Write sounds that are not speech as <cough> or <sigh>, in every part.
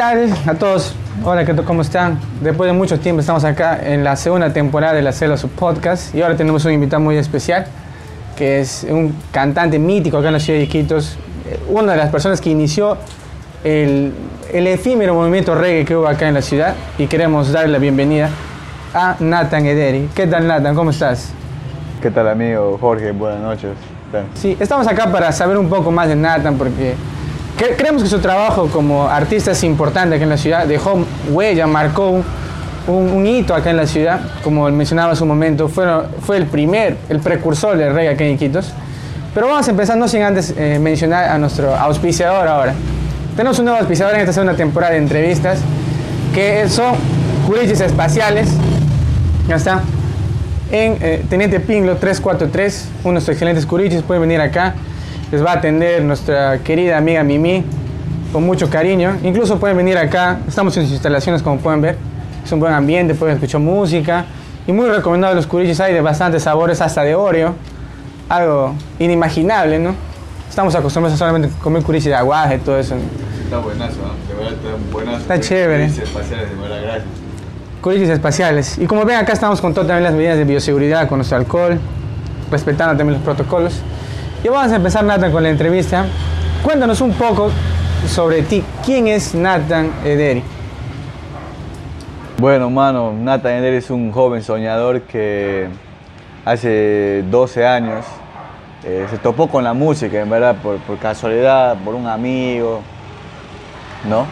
tal a todos? Hola. ¿cómo están? Después de mucho tiempo estamos acá en la segunda temporada de la Cela su podcast y ahora tenemos un invitado muy especial que es un cantante mítico acá en la ciudad de Iquitos, eh, una de las personas que inició el, el efímero movimiento reggae que hubo acá en la ciudad y queremos darle la bienvenida a Nathan Ederi. ¿Qué tal Nathan? ¿Cómo estás? ¿Qué tal amigo Jorge? Buenas noches. Sí, estamos acá para saber un poco más de Nathan porque cre- creemos que su trabajo como artista es importante acá en la ciudad, dejó huella, marcó un, un- hito acá en la ciudad, como mencionaba hace un momento, fue, fue el primer, el precursor del reggae acá en Iquitos. Pero vamos a empezar no sin antes eh, mencionar a nuestro auspiciador ahora. Tenemos un nuevo auspiciador en esta segunda temporada de entrevistas, que son Curichis Espaciales. Ya está. En eh, Teniente Pinglo 343, uno de nuestros excelentes curichis, pueden venir acá. Les va a atender nuestra querida amiga Mimi con mucho cariño. Incluso pueden venir acá. Estamos en sus instalaciones, como pueden ver. Es un buen ambiente, pueden escuchar música. Y muy recomendable los curichis. Hay de bastantes sabores, hasta de Oreo. Algo inimaginable, ¿no? Estamos acostumbrados a solamente comer curichis de aguaje, todo eso. Está buenazo, ¿no? de verdad está buenazo. Está chévere. espaciales, de verdad, gracias. Curichis espaciales. Y como ven, acá estamos con todas también las medidas de bioseguridad, con nuestro alcohol, respetando también los protocolos. Y vamos a empezar, Nathan, con la entrevista. Cuéntanos un poco sobre ti. ¿Quién es Nathan Ederi? Bueno, mano, Nathan Eder es un joven soñador que hace 12 años eh, se topó con la música, en verdad, por, casualidad, por un amigo, ¿no?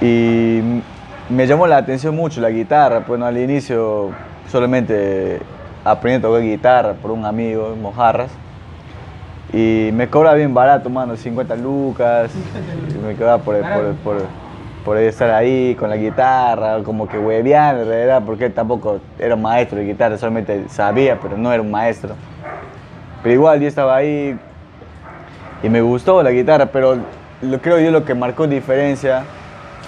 Y me llamó la atención mucho la guitarra, bueno, al inicio solamente aprendí a tocar guitarra por un amigo, Mojarras. Y me cobra bien barato, mano, 50 lucas. y me cobraba por, por, por, por estar ahí con la guitarra, como que hueveando en realidad, porque tampoco era un maestro de guitarra, solamente sabía, pero no era un maestro. Pero igual yo estaba ahí y me gustó la guitarra, pero lo, creo yo lo que marcó diferencia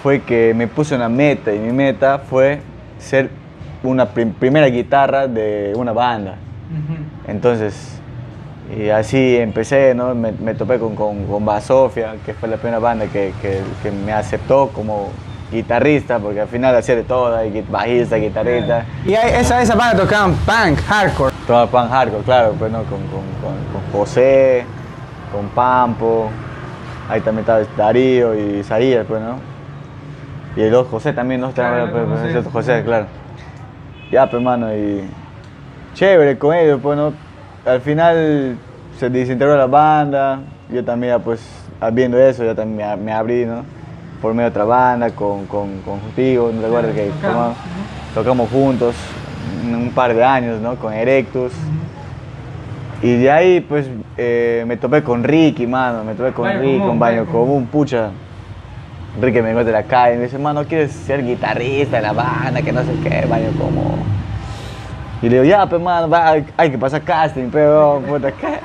fue que me puse una meta y mi meta fue ser una prim- primera guitarra de una banda. Entonces, y así empecé, ¿no? Me, me topé con, con, con Basofia, que fue la primera banda que, que, que me aceptó como guitarrista, porque al final hacía de todo, bajista, guitarrista, Y esa, esa banda tocaban punk, hardcore. el pan hardcore, claro, pues, ¿no? con, con, con, José, con Pampo, ahí también estaba Darío y Isaías, pues, ¿no? Y el otro José también, ¿no? Estaba- Claro, pues, José, claro. Ya, pues, mano, y chévere con ellos, pues, ¿no? Al final se desintegró la banda, yo también, ya, pues, viendo eso, yo también me, abrí, ¿no? Por medio de otra banda, con, con, con Contigo, ¿no recuerdas que tocamos, juntos un, par de años, ¿no? Con Erectus. Y de ahí, pues, eh, me topé con Ricky, mano, me topé con Baño Ricky, Común, con Baño Común. Común, pucha. Ricky me encuentra en la calle y me dice, mano, ¿quieres ser guitarrista de la banda? Que no sé qué, Baño Común. Y le digo, ya, pues, mano, va, hay, que pasar casting, pero, puta, ¿qué?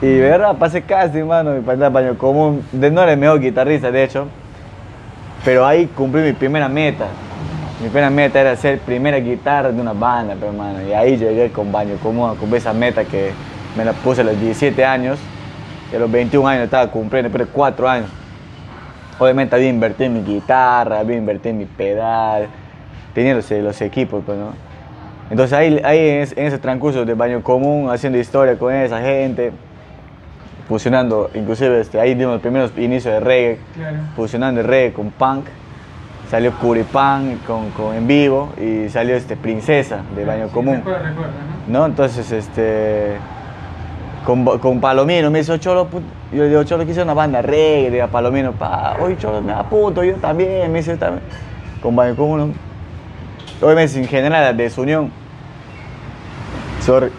Y verdad, pasé casting, mano, y pasé a Baño Común. De, no era el mejor guitarrista, de hecho, pero ahí cumplí mi primera meta. Mi primera meta era ser primera guitarra de una banda, pero hermano. Y ahí llegué con Baño Común, cumplí esa meta que me la puse a los 17 años. Y a los 21 años estaba cumpliendo, de 4 años. Obviamente había invertido en mi guitarra, había invertido en mi pedal, tenía los, los equipos, pues, ¿no? Entonces ahí, ahí en, ese, en ese transcurso de Baño Común, haciendo historia con esa gente, fusionando, inclusive este, ahí dimos los primeros inicios de reggae, Claro. fusionando el reggae con punk. Salió Curipán con, con en vivo y salió este Princesa de Baño Común. ¿no? Entonces, este, con, con Palomino me dice, Cholo, put-". yo le digo, Cholo, quise una banda reggae, a Palomino, pa, oye, Cholo, me apunto, yo también, me yo también, con Baño Común. Obviamente sin generar la desunión, sorry,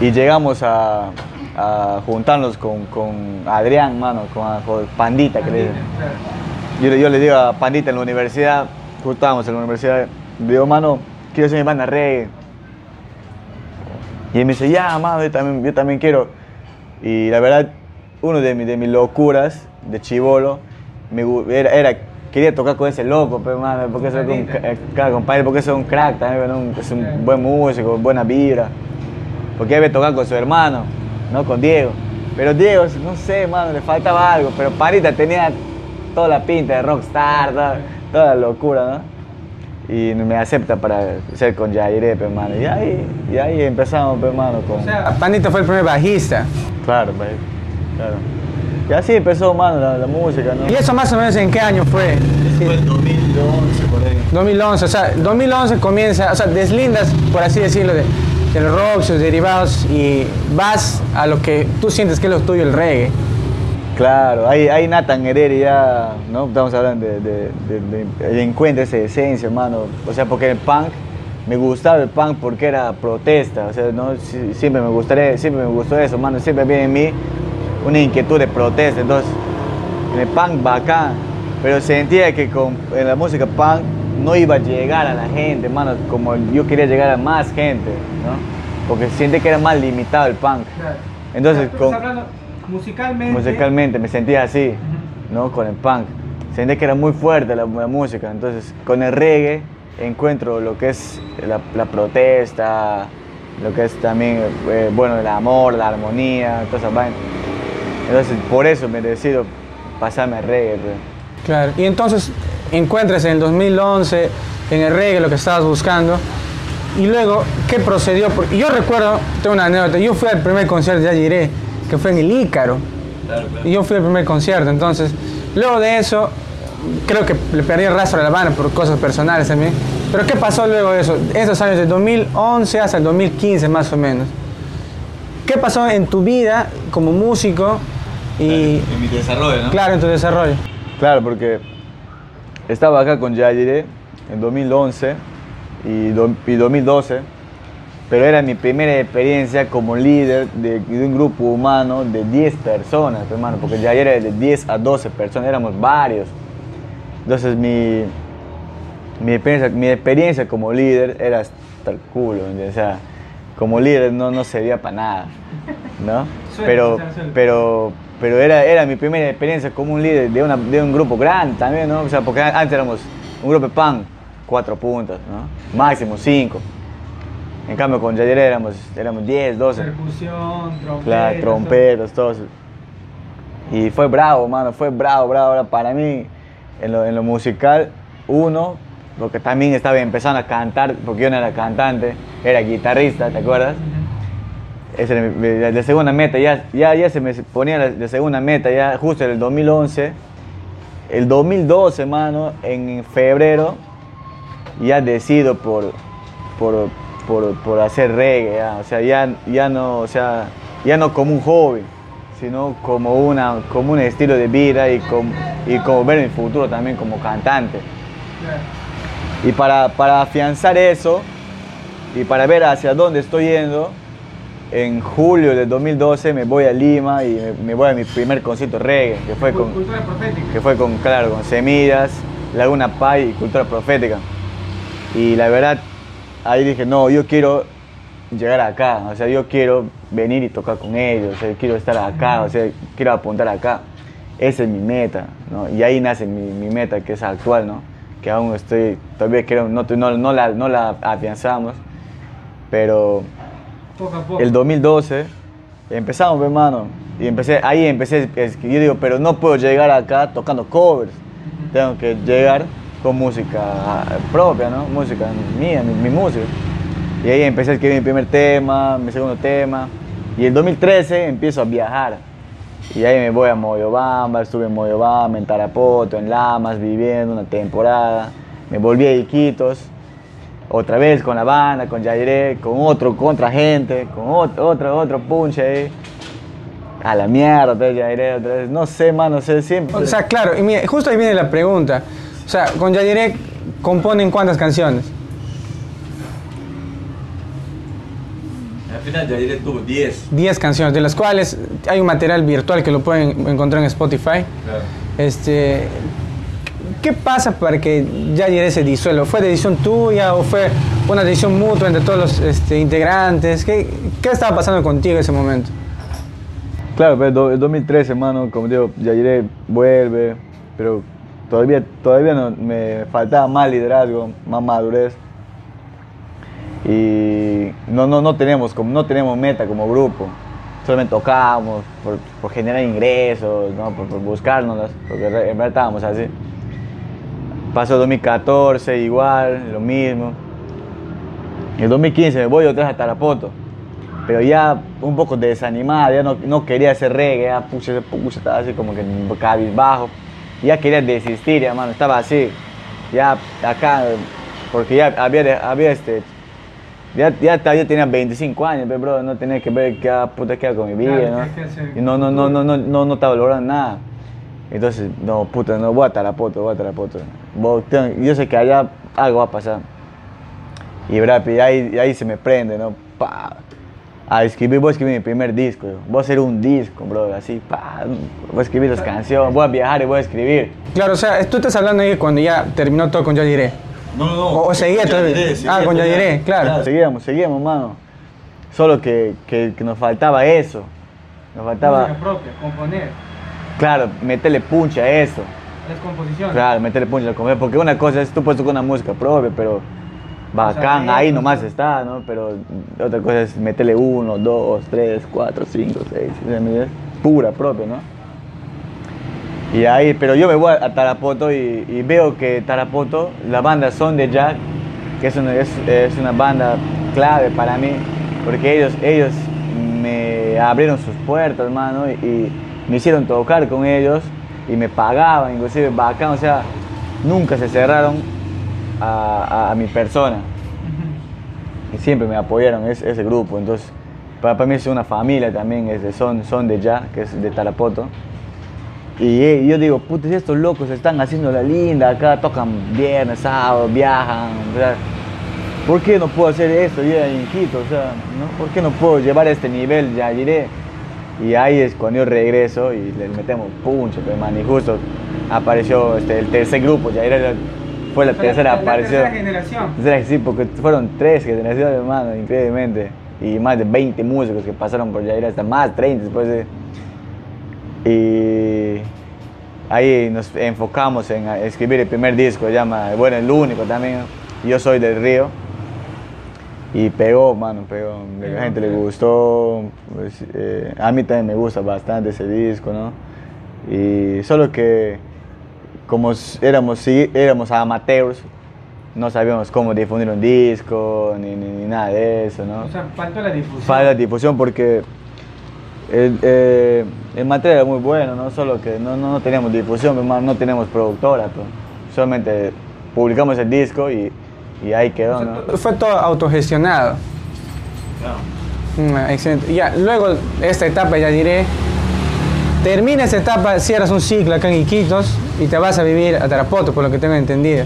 y llegamos a, juntarnos con, con Adrián, mano, con, Pandita, que le. Yo, yo le digo a Pandita en la universidad, justo estábamos en la universidad, le digo, mano, quiero hacer mi banda reggae. Y él me dice, ya, mano, yo también, yo también quiero. Y la verdad, uno de, mis- de mis locuras de chivolo era, era- quería tocar con ese loco, pero, mano, porque es un, claro, compadre, porque un crack también, ¿no? es un buen músico, buena vibra. Porque debe tocar con su hermano, no con Diego. Pero Diego, no sé, mano, le faltaba algo. Pero Parita tenía toda la pinta de rockstar, toda, toda la locura, ¿no? Y me acepta para ser con Jairé, hermano. Y ahí, y ahí empezamos, hermano, con... O sea, Pandita fue el primer bajista. Claro, claro. Y así empezó, mano, la, la música, ¿no? ¿Y eso más o menos en qué año fue? Fue el 2011, por ahí. 2011, o sea, 2011 comienza, o sea, deslindas, por así decirlo, de, de los rock, sus derivados y vas a lo que tú sientes que es lo tuyo, el reggae. Claro, ahí, ahí Nathan Herrera ya, ¿no? Estamos hablando de, de, de, de encuentra esa esencia, hermano. O sea, porque el punk, me gustaba el punk porque era protesta, o sea, ¿no? Sie- Siempre me gustaría, siempre me gustó eso, hermano. Siempre había en mí una inquietud de protesta, entonces, en el punk bacán, pero sentía que con, en la música punk no iba a llegar a la gente, hermano, como yo quería llegar a más gente, ¿no? Porque sentí que era más limitado el punk. Entonces, con, musicalmente. musicalmente me sentía así, ¿no? Con el punk. Sentía que era muy fuerte la, la música. Entonces, con el reggae encuentro lo que es la, la protesta, lo que es también, eh, bueno, el amor, la armonía, todas esas vainas. Entonces, por eso me decido pasarme al reggae. pues. Claro, y entonces encuentras en el 2011 en el reggae lo que estabas buscando. Y luego, ¿qué procedió? Porque yo recuerdo, tengo una anécdota, yo fui al primer concierto de Yagiré, que fue en el Ícaro. Y yo fui al primer concierto, entonces, luego de eso, creo que le perdí el rastro a la banda por cosas personales también. Pero ¿qué pasó luego de eso? Esos años de 2011 hasta el 2015 más o menos. ¿Qué pasó en tu vida como músico y, En mi desarrollo, ¿no? claro, en tu desarrollo? Claro, porque estaba acá con Jaire en 2011 y, do- y 2012, pero era mi primera experiencia como líder de, de un grupo humano de 10 personas, hermano, porque Jaire era de 10 a 12 personas, éramos varios. Entonces mi, mi, experiencia, mi experiencia como líder era hasta el culo, o sea, como líder no, no servía para nada, ¿no? <laughs> Pero, pero, pero era, era mi primera experiencia como un líder de, una, de un grupo grande también, ¿no? O sea, porque antes éramos un grupo de pan, cuatro puntas, ¿no? Máximo cinco. En cambio con Yair éramos, éramos 10, 12. Percusión, trompeta. Claro, trompetas, todo eso. Y fue bravo, mano, fue bravo, bravo. Ahora, para mí, en lo, en lo musical, uno, porque también estaba empezando a cantar, porque yo no era cantante, era guitarrista, ¿te acuerdas? Esa era mi- la, la segunda meta, ya, ya, ya se me ponía la, la segunda meta, ya justo en el 2011. El 2012, mano, en febrero, ya decido por, por, por, por hacer reggae, ya. o sea, ya, ya no, o sea, ya no como un hobby, sino como, una, como un estilo de vida y como, y como ver mi futuro también como cantante. Y para, para afianzar eso y para ver hacia dónde estoy yendo, en julio del 2012 me voy a Lima y me, voy a mi primer concierto reggae, que fue con, Cultura profética. que fue con, claro, con Semillas, Laguna Pai y Cultura Profética. Y la verdad, ahí dije, no, yo quiero llegar acá, o sea, yo quiero venir y tocar con ellos, o sea, quiero estar acá, o sea, quiero apuntar acá. Esa es mi meta, ¿no? Y ahí nace mi, mi meta, que es actual, ¿no? Que aún estoy, todavía quiero, no, no, no, la, no la afianzamos, pero Poco a poco. el 2012 empezamos, hermano, y empecé, ahí empecé, yo digo, pero no puedo llegar acá tocando covers, tengo que llegar con música propia, ¿no? Música mía, mi, mi música. Y ahí empecé a escribir mi primer tema, mi segundo tema, y el 2013 empiezo a viajar. Y ahí me voy a Moyobamba, estuve en Moyobamba, en Tarapoto, en Lamas, viviendo una temporada. Me volví a Iquitos, otra vez con la banda, con Jairé, con otro, con otra gente, con otro, otro, otro punche ahí. A la mierda, otra vez Jairé, otra vez. No sé, mano, sé, siempre. O sea, claro, y mira, justo ahí viene la pregunta. O sea, con Yayirek componen cuántas canciones? Al final Yair tuvo 10. 10 canciones, de las cuales hay un material virtual que lo pueden encontrar en Spotify. Claro. Este, ¿Qué pasa para que Yayirek se disuelva? ¿Fue decisión tuya o fue una decisión mutua entre todos los este, integrantes? ¿Qué, ¿Qué estaba pasando contigo en ese momento? Claro, pero el 2013, hermano, como digo, Yairé vuelve, pero todavía, todavía no, me faltaba más liderazgo, más madurez. Y no, no, no, tenemos, como, no tenemos meta como grupo. solamente tocábamos por, por generar ingresos, ¿no? por, por buscarnos, porque en verdad estábamos así. Pasó 2014, igual, lo mismo. En el 2015 me voy otra vez a Tarapoto, pero ya un poco desanimada, ya no, no quería hacer reggae, ya puse, puse, estaba así como que cabizbajo, ya quería desistir, hermano, estaba así, ya acá, porque ya había, había este, ya, ya, ya tenía 25 años, pero bro, no tenía que ver qué puta hago con mi vida, ¿no? Y no, no, no, no, no, no, no estaba logrando nada. Entonces, no, puta, no voy a Tarapoto, voy a Tarapoto. Tengo- Yo sé que allá algo va a pasar. Y, brap, y ahí, y ahí se me prende, ¿no? Pa, a escribir, voy a escribir mi primer disco, yo. voy a hacer un disco, bro, así, pa, voy a escribir las canciones, voy a viajar y voy a escribir. Claro, o sea, tú estás hablando ahí cuando ya terminó todo con Ya Diré. No, no, no. O- o seguía todavía. Ah, con todavía. Yadiré, claro. Seguíamos, seguíamos, mano. Solo que, que, que nos faltaba eso. Nos faltaba, propia, componer, claro, meterle punch a eso. Las composiciones. Claro, meterle punch a comer, porque una cosa es tú puedes tocar una música propia, pero bacán, sea, ahí nomás está, ¿no? Pero otra cosa es meterle uno, dos, tres, cuatro, cinco, seis, pura propia, ¿no? Y ahí, pero yo me voy a Tarapoto y, y veo que Tarapoto, la banda Son de Jack, que es una, es, es una banda clave para mí, porque ellos, ellos me abrieron sus puertas, mano, y, y me hicieron tocar con ellos y me pagaban, inclusive bacán, o sea, nunca se cerraron a, a- a mi persona y siempre me apoyaron es- ese grupo. Entonces, para, para mí es una familia también, es de son, son de ya, que es de Tarapoto. Y, eh, yo digo, puta, si estos locos están haciendo la linda, acá tocan viernes, sábado, viajan, o sea, ¿por qué no puedo hacer esto yo en Quito? O sea, ¿no? ¿por qué no puedo llevar este nivel? Ya iré. Y ahí es cuando yo regreso y le metemos puncho, pues, man, y justo apareció este, el tercer grupo, ya era, fue la tercera aparición. generación. Tercera, Sí, porque fueron tres generaciones, hermano, increíblemente. Y más de 20 músicos que pasaron por Yair, hasta más 30 después de... Y ahí nos enfocamos en escribir el primer disco, se llama, bueno, el único también, Yo Soy del Río. Y pegó, mano, pegó. A la Pegó, gente le pegó. gustó. pues, eh, a mí también me gusta bastante ese disco, ¿no? Y solo que como éramos, éramos amateurs, no sabíamos cómo difundir un disco, ni, ni- ni nada de eso, ¿no? O sea, faltó la difusión. Para la difusión porque el, eh, el material era muy bueno, ¿no? Solo que no, no, no teníamos difusión, no tenemos productora, pues. solamente publicamos el disco y, y ahí quedó, ¿no? Fue todo autogestionado. Claro. Mm, excelente. Ya, luego esta etapa ya diré. Termina esta etapa, cierras un ciclo acá en Iquitos y te vas a vivir a Tarapoto, por lo que tengo entendido.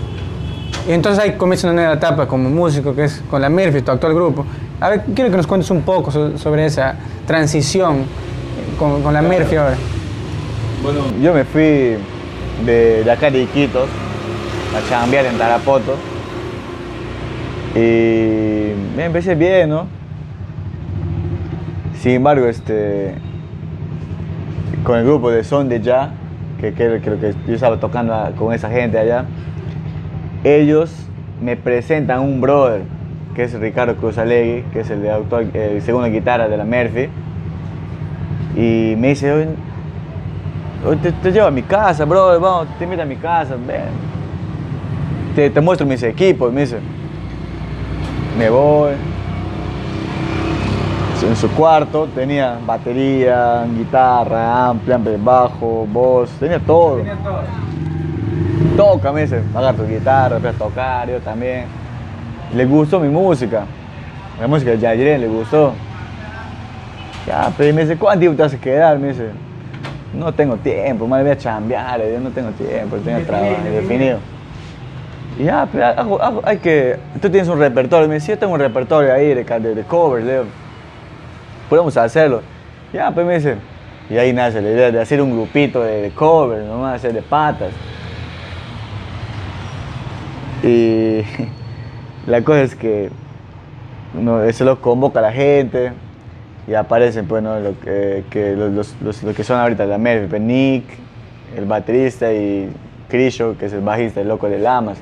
Y entonces ahí comienza una nueva etapa como músico, que es con la Murphy, tu actual grupo. A ver, quiero que nos cuentes un poco so- sobre esa transición con, con la Murphy ahora. Bueno, Yo me fui de, de acá de Iquitos a chambear en Tarapoto y me empecé bien, ¿no? Sin embargo, este, con el grupo de Son de Ya, que que, que yo estaba tocando a- con esa gente allá, ellos me presentan un brother, que es Ricardo Cruzalegui, que es el, de actual, el segundo guitarra de la Murphy, y me dice, "Oye, Hoy te, llevo a mi casa, bro, vamos, te invito a mi casa, ven. Te, te muestro mis equipos, me dice. Me voy. En su cuarto tenía batería, guitarra, amplia, amplia, bajo, voz, tenía todo. Toca, me dice, agarra tu guitarra, empieza a tocar, yo también. Le gustó mi música. La música de Yairé le gustó. Ya, pero me dice, ¿cuánto tiempo te vas a quedar? Me dice, no tengo tiempo, madre, voy a chambear, yo no tengo tiempo, tengo trabajo definido. Ya, pero hago- hago- hay que, tú tienes un repertorio, me dice, yo tengo un repertorio ahí de, de, covers, podemos hacerlo. Ya, pues me dice, y ahí nace la idea de hacer un grupito de, de covers, nomás hacer de patas. Y <laughs> la cosa es que uno, eso lo convoca a la gente y aparecen pues, ¿no? los, que son ahorita la Murphy, pues, Nick, el baterista y Crisho, que es el bajista, el loco de Lamas.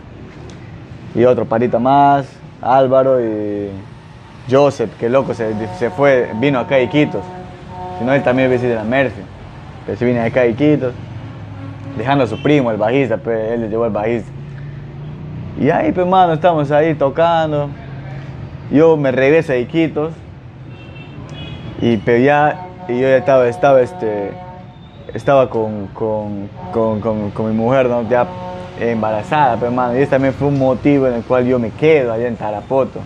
Y otro patita más, Álvaro y Joseph, que loco se, se fue, vino acá a Iquitos. sino él también es de la Murphy. Pero se viene acá a Iquitos, dejando a su primo, el bajista, pues él le llevó el bajista. Y ahí, pues, mano, estamos ahí tocando. Yo me regreso a Iquitos. Y, pero ya, y yo ya estaba, estaba, este, estaba con, con, con, con, con mi mujer, ¿no? Ya embarazada, pero hermano, y ese también fue un motivo en el cual yo me quedo allá en Tarapoto.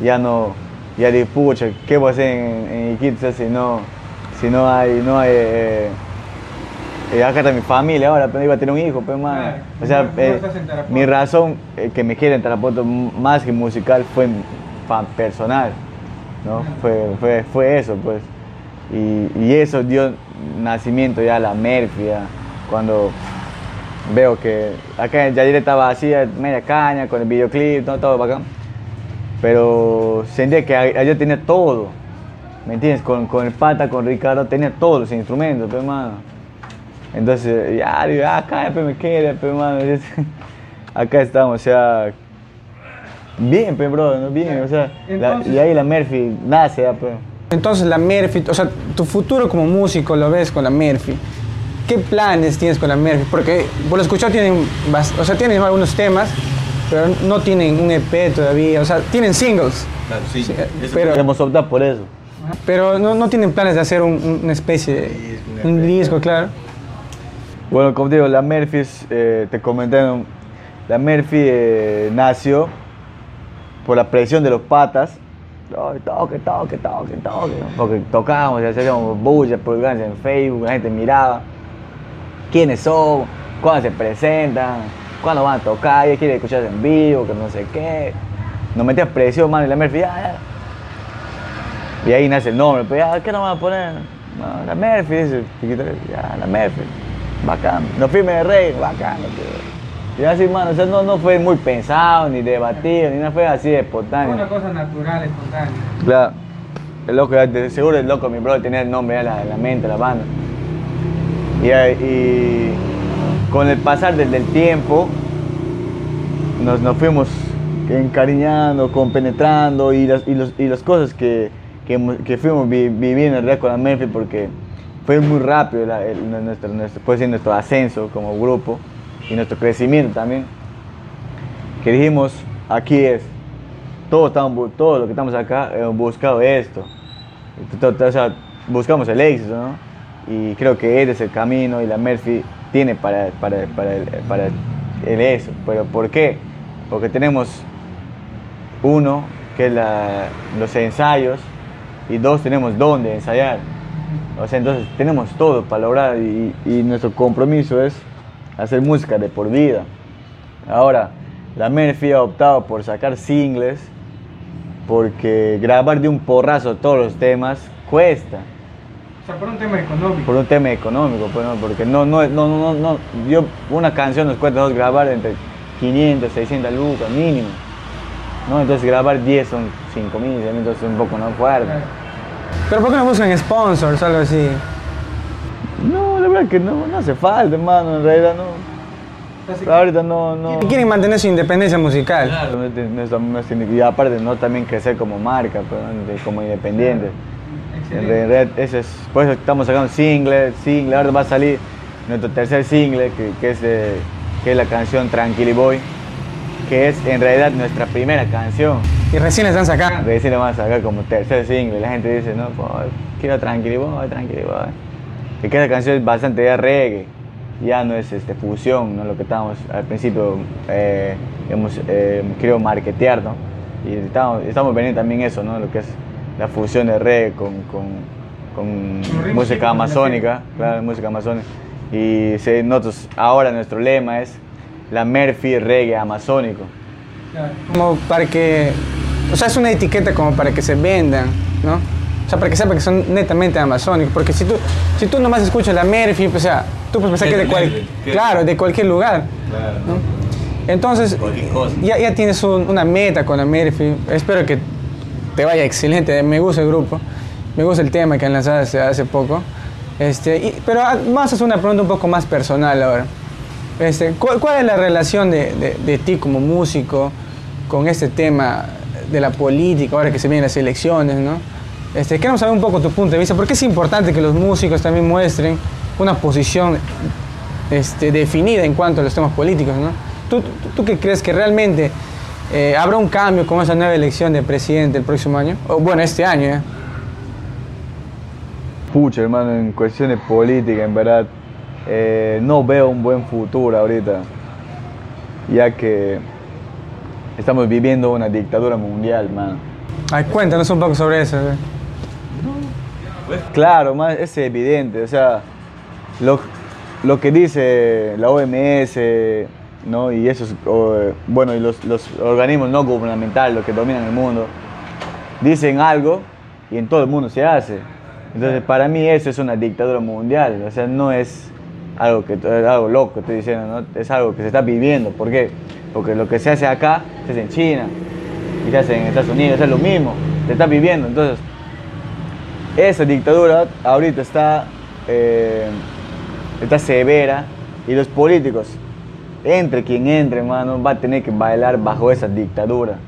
Ya no, ya dije, pucha, ¿qué voy a hacer en, en Iquitos si no, si no hay, no hay, eh, eh, acá está mi familia ahora, pero iba a tener un hijo, pero hermano. O sea, eh, mi razón eh, que me quede en Tarapoto más que musical fue personal, ¿no? Fue, fue, fue eso, pues. Y, y eso dio nacimiento ya a la Murphy, ya, cuando veo que acá Yadir estaba así, media caña, con el videoclip, todo, todo bacán. Pero sentía que allá tenía todo, ¿me entiendes? Con, con el pata, con Ricardo, tenía todos los instrumentos, pero hermano. Entonces, ya, digo, ah, acá me queda, pero hermano. <laughs> Acá estamos, o sea, bien, pero bro, ¿no? bien, o sea, la- y ahí la Murphy nace, ya, pues. Entonces la Murphy, o sea, tu futuro como músico lo ves con la Murphy. ¿Qué planes tienes con la Murphy? Porque por lo escuchado tienen, o sea, tienen algunos temas, pero no tienen un EP todavía, o sea, tienen singles, Claro, sí. Pero- Queremos optar por eso. pero no, no tienen planes de hacer un- un- una especie de Disco, un disco, claro. Bueno, como te digo, la Murphy, eh, te comenté, ¿no? la Murphy eh, nació por la presión de los patas. Toque, toque, toque, toque. Porque tocábamos hacíamos bulla, publicaciones en Facebook, la gente miraba. ¿Quiénes son? ¿Cuándo se presentan? ¿Cuándo van a tocar? ¿Ella quiere escuchar en vivo? Que no sé qué. Nos metía presión, mano, y la Murphy, ya, ya. Y ahí nace el nombre, pues ya, ¿qué nos van a poner? No, la Murphy, dice, chiquito, ya, la Murphy. Bacán. Los firmes de rey, bacán. Y así, mano, o sea, no, no fue muy pensado, ni debatido, ni nada, fue así de espontáneo. cosa natural, espontánea. Claro. El loco, seguro el loco, mi brother, tenía el nombre ya la, la mente, la banda. Y, con el pasar del, del tiempo, nos, nos fuimos encariñando, compenetrando y las, y los- y las cosas que, que, fuimos vi- viviendo en realidad con la Murphy porque fue muy rápido la- nuestro, nuestro, nuestro ascenso como grupo y nuestro crecimiento también. Que dijimos, aquí es, todos, estamos, bu- todo lo que estamos acá hemos buscado esto. To- to- O sea, buscamos el éxito, ¿no? Y creo que este es el camino y la Murphy tiene para, para, para, el, para el eso. ¿Pero por qué? Porque tenemos uno, que es la- los ensayos, y dos, tenemos dónde ensayar. O sea, entonces tenemos todo para lograr y, y nuestro compromiso es hacer música de por vida. Ahora, la Murphy ha optado por sacar singles porque grabar de un porrazo todos los temas cuesta. Sea, por un tema económico. Por un tema económico, pues, ¿no? porque no, no, no, no, no, yo, una canción nos cuesta dos grabar entre 500, 600 lucas mínimo. ¿no? Entonces grabar 10 son 5 mil, entonces es un poco no fuerte. Pero ¿por qué no buscan sponsors o algo así? No, la verdad que no, no hace falta, hermano, en realidad no. Ahorita no, no. Quieren mantener su independencia musical. Claro. Y aparte no también crecer como marca, pero, de- como En realidad, ese es, por eso estamos sacando single, single, ahora va a salir nuestro tercer single, que, que es, de- que es la canción Tranquili Boy, que es en realidad nuestra primera canción. Y recién la están sacando. Recién la vamos a sacar como tercer single, la gente dice, no, pues, quiero Tranquili Boy, Tranquili Boy. Y que esa canción es bastante ya reggae, ya no es este, fusión, ¿no? lo que estábamos al principio eh, hemos eh, querido marketear, ¿no? Y estamos, estamos vendiendo también eso, ¿no? Lo que es la fusión de reggae con, con, con música amazónica, claro, música amazónica. Y se- nosotros, ahora nuestro lema es la Murphy Reggae Amazónico. Como para que. O sea, es una etiqueta como para que se vendan, ¿no? O sea, para que sepa que son netamente amazónicos. Porque si tú, si tú nomás escuchas la Murphy, pues, o sea, tú puedes pensar que de, cual- claro, de cualquier lugar. Claro. ¿no? Entonces, ya, ya tienes un- una meta con la Murphy. Espero que te vaya excelente. Me gusta el grupo. Me gusta el tema que han lanzado hace, hace poco. Este, y- pero ah, a hacer una pregunta un poco más personal ahora. Este, ¿cuál, cuál es la relación de, de- de ti como músico con este tema de la política, ahora que se vienen las elecciones, ¿no? Este, queremos saber un poco tu punto de vista, porque es importante que los músicos también muestren una posición este, definida en cuanto a los temas políticos, ¿no? ¿Tú, tú, tú qué crees que realmente eh, habrá un cambio con esa nueva elección de presidente el próximo año? O, bueno, este año, ¿eh? Pucha, hermano, en cuestiones políticas, en verdad, eh, no veo un buen futuro ahorita, ya que estamos viviendo una dictadura mundial, man. Ay, cuéntanos un poco sobre eso. ¿eh? Claro, man, es evidente, o sea, lo, lo que dice la OMS, ¿no? Y esos, bueno, y los, organismos no gubernamentales, los que dominan el mundo, dicen algo y en todo el mundo se hace. Entonces, para mí eso es una dictadura mundial, o sea, no es algo, que, algo loco, estoy diciendo, ¿no? es algo que se está viviendo. ¿Por qué? Porque lo que se hace acá se hace en China y se hace en Estados Unidos, es lo mismo, se está viviendo. Entonces, esa dictadura ahorita está, eh, está severa y los políticos, entre quien entre, hermano, va a tener que bailar bajo esa dictadura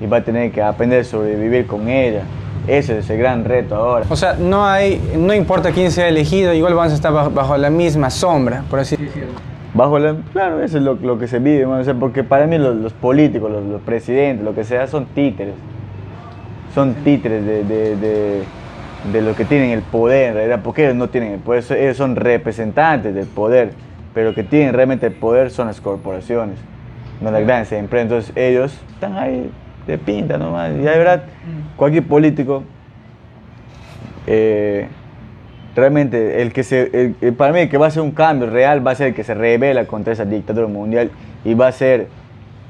y va a tener que aprender a sobrevivir con ella. Ese es el gran reto ahora. O sea, no hay, no importa quién sea elegido, igual vamos a estar bajo, bajo la misma sombra, por así decirlo. Bajo la, claro, eso es lo, lo que se vive, hermano, o sea, porque para mí los, los políticos, los, los, presidentes, lo que sea, son títeres. Son títeres de, de, de, de lo que tienen el poder, en realidad, porque ellos no tienen el poder, ellos son representantes del poder, pero que tienen realmente el poder son las corporaciones, no las grandes empresas. Entonces ellos están ahí de pinta nomás. Y la verdad, cualquier político, eh, realmente, el que se, el- el- para mí el que va a hacer un cambio real va a ser el que se revela contra esa dictadura mundial y va a ser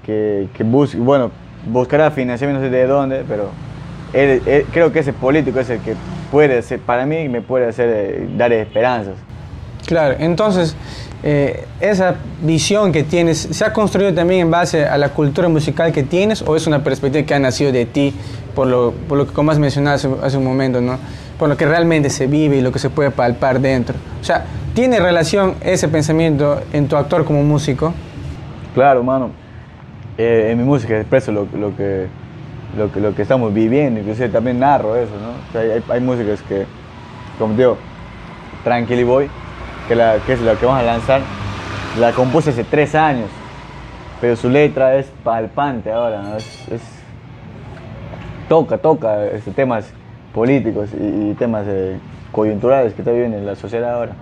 que, que busque, bueno, buscará financiamiento no sé de dónde, pero él- él- creo que ese político es el que puede hacer, para mí me puede hacer eh, dar esperanzas. Claro, entonces eh, esa visión que tienes, ¿se ha construido también en base a la cultura musical que tienes o es una perspectiva que ha nacido de ti por lo, por lo que como has mencionado hace, hace un momento, ¿no? por lo que realmente se vive y lo que se puede palpar dentro? O sea, ¿tiene relación ese pensamiento en tu actor como músico? Claro, mano. Eh, en mi música expreso lo, lo que, lo, que, lo que estamos viviendo, inclusive también narro eso, ¿no? O sea, hay, hay músicas que, como digo, Tranquilly Boy, que, la, que es la que vamos a lanzar, la compuse hace tres años, pero su letra es palpante ahora, ¿no? Es, es- toca, toca este, temas políticos y, y temas eh, coyunturales que está viviendo en la sociedad ahora.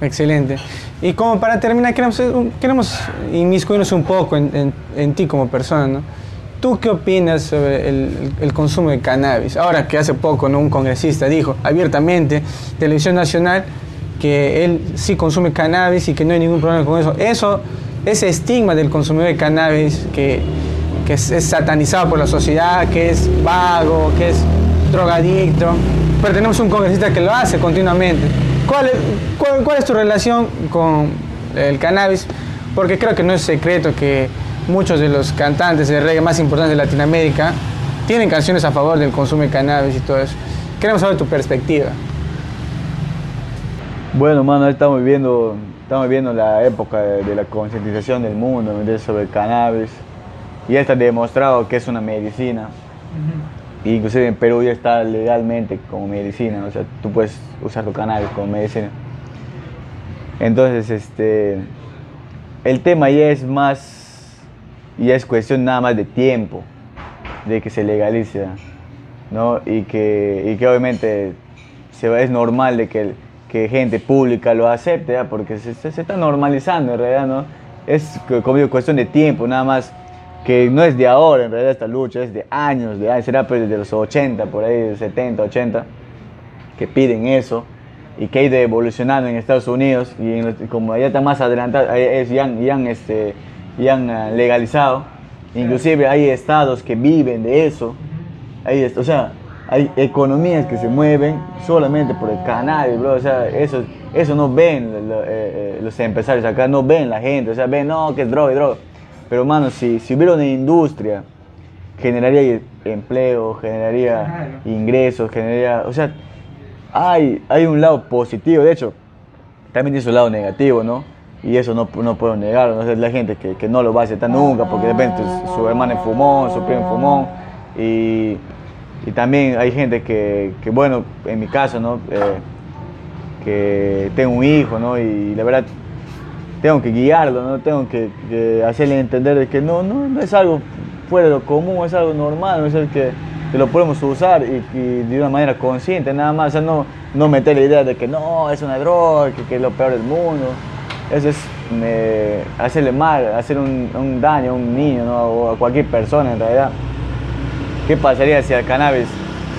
Excelente. Y como para terminar, queremos, un- queremos inmiscuirnos un poco en, en- en ti como persona, ¿no? ¿Tú qué opinas sobre el, el consumo de cannabis? Ahora que hace poco ¿no? un congresista dijo abiertamente, Televisión Nacional, que él sí consume cannabis y que no hay ningún problema con eso. Eso, ese estigma del consumidor de cannabis que, que es, es satanizado por la sociedad, que es vago, que es drogadicto, pero tenemos un congresista que lo hace continuamente. ¿Cuál cuál, cuál es tu relación con el cannabis? Porque creo que no es secreto que muchos de los cantantes de reggae más importantes de Latinoamérica tienen canciones a favor del consumo de cannabis y todo eso. Queremos saber tu perspectiva. Bueno, mano, estamos viviendo, estamos viviendo la época de, de la concientización del mundo sobre el cannabis. Y ya está demostrado que es una medicina. Y inclusive en Perú ya está legalmente como medicina. O sea, tú puedes usar tu cannabis como medicina. Entonces, este, el tema ya es más, ya es cuestión nada más de tiempo, de que se legalice, ¿no? Y que, y que obviamente se es normal de que, que gente pública lo acepte, ¿ya? porque se, se- se está normalizando en realidad, ¿no? Es co- como digo, cuestión de tiempo, nada más que no es de ahora en realidad esta lucha, es de años, de años, será pues desde los 80, por ahí, de 70, 80, que piden eso y que ha ido evolucionando en Estados Unidos y en los- como allá está más adelantado, es, ya, han- ya este, ya han ah, legalizado, inclusive hay estados que viven de eso, hay, o sea, hay economías que se mueven solamente por el cannabis, bro, o sea, eso, eso no ven lo- eh, eh, los empresarios acá, no ven la gente, o sea, ven, no, que es droga, es droga, pero mano, si, si hubiera una industria, generaría empleo, generaría ingresos, generaría, o sea, hay, hay un lado positivo, de hecho, también tiene su lado negativo, ¿no? Y eso no, no puedo negarlo, ¿no? O sea, la gente que, que no lo va a aceptar nunca, porque de repente su hermano es fumón, su primo es fumón, y, y también hay gente que, que, bueno, en mi caso, ¿no? Eh, que tengo un hijo, ¿no? Y la verdad tengo que guiarlo, ¿no? Tengo que, hacerle entender de que no, no, no, es algo fuera de lo común, es algo normal, no es el que, que lo podemos usar y, de una manera consciente, nada más, no, no meter la idea de que no, es una droga, que, que es lo peor del mundo. Eso es me, hacerle mal, hacer un, un, daño a un niño ¿no? o a cualquier persona en realidad. ¿Qué pasaría si al cannabis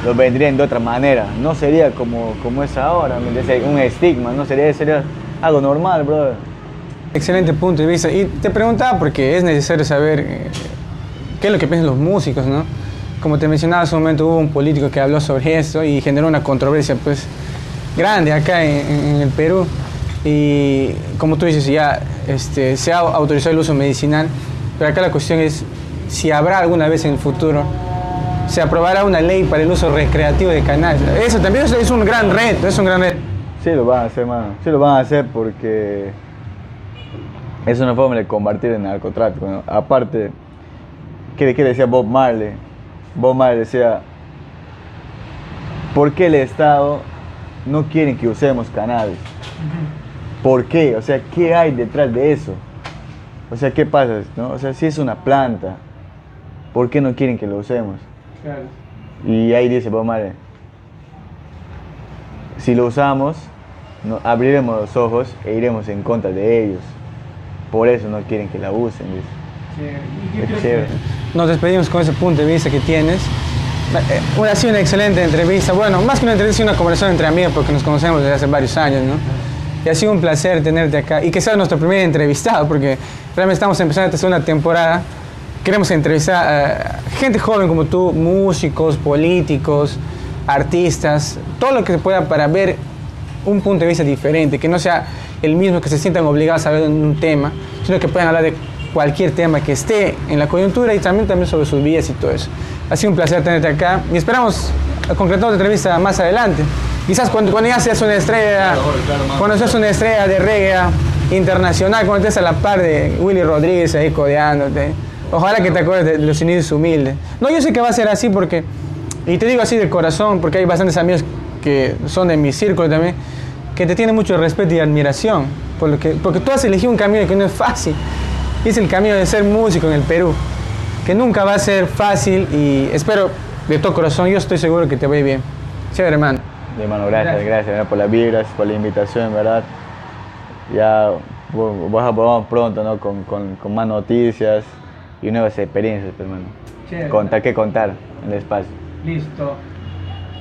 lo vendrían de otra manera? No sería como, como es ahora, un estigma, no sería, sería algo normal, brother. Excelente punto de vista. Y te preguntaba porque es necesario saber eh, qué es lo que piensan los músicos, ¿no? Como te mencionaba hace un momento, hubo un político que habló sobre esto y generó una controversia pues grande acá en, en el Perú. Y como tú dices, ya este, se ha autorizado el uso medicinal, pero acá la cuestión es si habrá alguna vez en el futuro, se aprobará una ley para el uso recreativo de cannabis. Eso también es un gran reto, es un gran reto. Sí lo van a hacer, mano. Sí lo van a hacer porque es una forma de combatir el narcotráfico. Aparte, ¿qué, ¿qué, decía Bob Marley? Bob Marley decía, ¿por qué el Estado no quiere que usemos cannabis? ¿Por qué? O sea, ¿qué hay detrás de eso? O sea, ¿qué pasa? ¿no? O sea, si es una planta, ¿por qué no quieren que lo usemos? Claro. Y ahí dice Bob Marley, si lo usamos, no, abriremos los ojos e iremos en contra de ellos. Por eso no quieren que la usen, dice. Es chévere. Nos despedimos con ese punto de vista que tienes. Eh, ha sido una excelente entrevista. Bueno, más que una entrevista, una conversación entre amigos porque nos conocemos desde hace varios años, ¿no? Y ha sido un placer tenerte acá y que seas nuestro primer entrevistado porque realmente estamos empezando esta segunda temporada. Queremos entrevistar a gente joven como tú, músicos, políticos, artistas, todo lo que se pueda para ver un punto de vista diferente, que no sea el mismo que se sientan obligados a ver un tema, sino que puedan hablar de cualquier tema que esté en la coyuntura y también, también sobre sus vidas y todo eso. Ha sido un placer tenerte acá y esperamos concretar otra entrevista más adelante. Quizás cuando, cuando ya seas una estrella, claro, claro, cuando seas una estrella de reggae internacional, cuando estés a la par de Willy Rodríguez ahí codeándote. Ojalá que te acuerdes de los inicios humildes. No, yo sé que va a ser así porque, y te digo así de corazón, porque hay bastantes amigos que son de mi círculo también, que te tienen mucho respeto y admiración, porque, porque tú has elegido un camino que no es fácil. Es el camino de ser músico en el Perú, que nunca va a ser fácil y espero de todo corazón, yo estoy seguro que te va a ir bien. Chévere, hermano. Mi hermano, gracias, gracias, gracias por las vibras, por la invitación, ¿verdad? Ya vamos pronto, ¿no? Con, con, con, más noticias y nuevas experiencias, hermano. Chévere. Contar, que contar en el espacio. Listo.